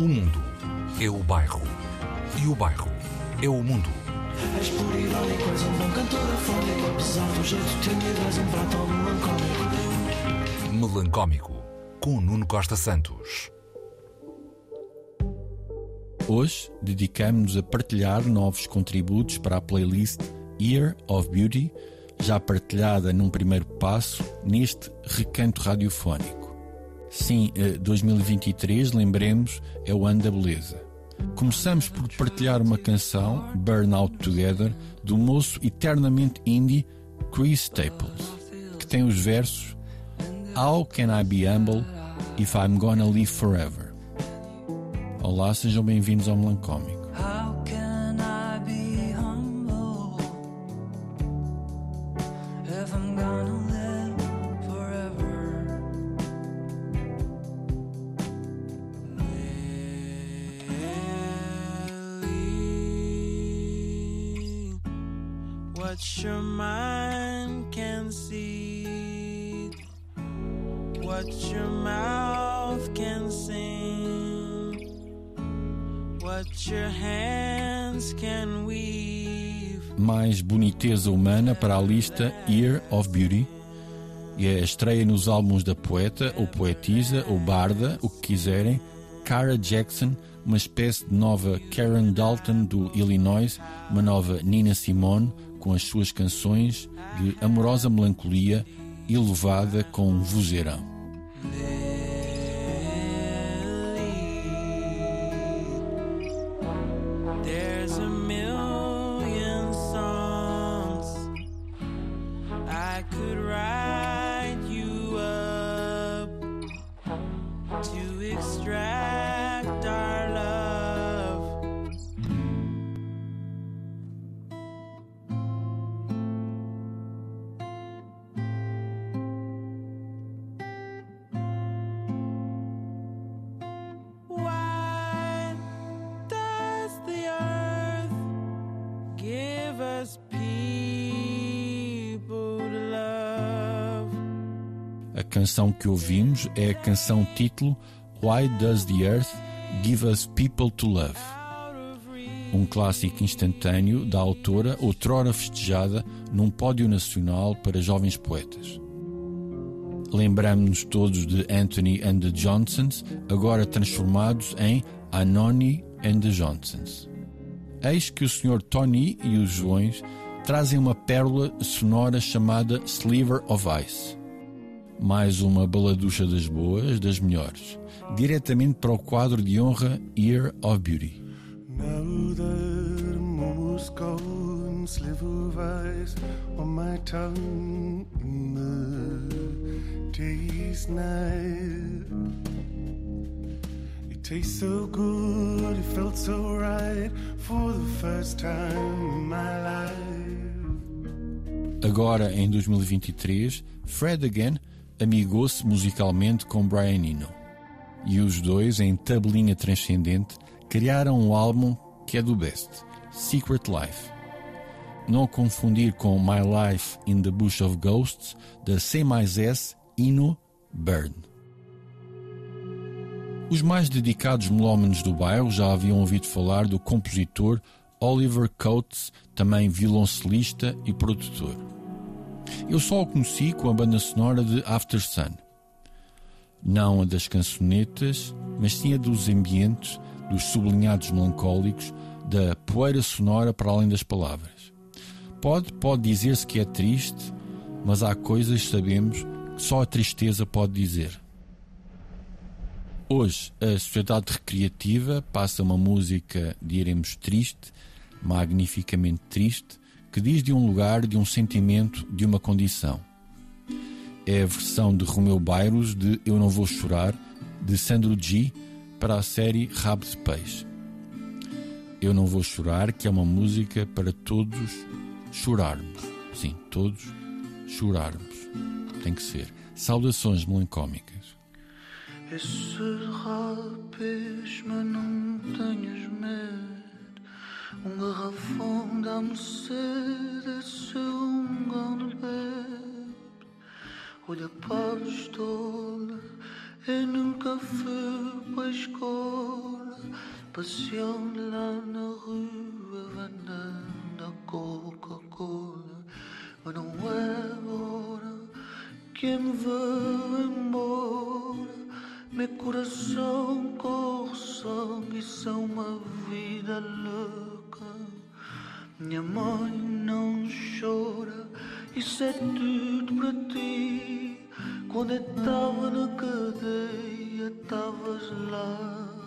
O mundo é o bairro. E o bairro é o mundo. És por irónico, és um bom cantor afónico Apesar do jeito tímido, és um prato melancólico Melancómico, com Nuno Costa Santos. Hoje dedicamos-nos a partilhar novos contributos para a playlist Year of Beauty, já partilhada num primeiro passo neste recanto radiofónico. Sim, 2023, lembremos, é o ano da beleza. Começamos por partilhar uma canção, Burn Out Together, do moço eternamente indie Chris Staples, que tem os versos How can I be humble if I'm gonna live forever? Olá, sejam bem-vindos ao Melancómico. I'm gonna What your mind can see What your mouth can sing What your hands can weave Mais boniteza humana para a lista Year of Beauty. E é a estreia nos álbuns da poeta, ou poetisa, ou barda, o que quiserem, Cara Jackson, uma espécie de nova Karen Dalton do Illinois, uma nova Nina Simone, com as suas canções de amorosa melancolia elevada com vozeirão. There's A canção que ouvimos é a canção título Why Does the Earth Give Us People to Love? Um clássico instantâneo da autora, outrora festejada num pódio nacional para jovens poetas. Lembramos-nos todos de Anthony and the Johnsons, agora transformados em Anoni and the Johnsons. Eis que o Sr. Tony e os Joões trazem uma pérola sonora chamada Sliver of Ice. Mais uma baladucha das boas, das melhores, diretamente para o quadro de honra Year of Beauty. Tastes so good, it felt so right for the first time in my life. Agora, em 2023, Fred again amigou-se musicalmente com Brian Eno. E os dois, em tabelinha transcendente, criaram um álbum que é do best, Secret Life. Não confundir com My Life in the Bush of Ghosts, da C mais S, Eno Burn. Os mais dedicados melómanos do bairro já haviam ouvido falar do compositor Oliver Coates, também violoncelista e produtor. Eu só o conheci com a banda sonora de After Sun. Não a das cançonetas, mas sim a dos ambientes, dos sublinhados melancólicos, da poeira sonora para além das palavras. Pode, pode dizer-se que é triste, mas há coisas, sabemos, que só a tristeza pode dizer. Hoje, a Sociedade Recreativa passa uma música, diremos, triste, magnificamente triste, que diz de um lugar, de um sentimento, de uma condição. É a versão de Romeu Bairros de Eu Não Vou Chorar, de Sandro G, para a série Rabo de Peixe. Eu Não Vou Chorar, que é uma música para todos chorarmos. Sim, todos chorarmos. Tem que ser. Saudações melancómicas. Esses rapés, mas não tenhas medo. Um garrafão dá-me sede, esse é um grande bebe. Olha para a estola, eu nunca fui para a escola. Passeando lá na rua, vendendo a Coca-Cola. Mas não é hora que me vá embora. Meu coração corre sangue, isso é uma vida louca. Minha mãe não chora, isso é tudo para ti. Quando eu estava na cadeia, estavas lá.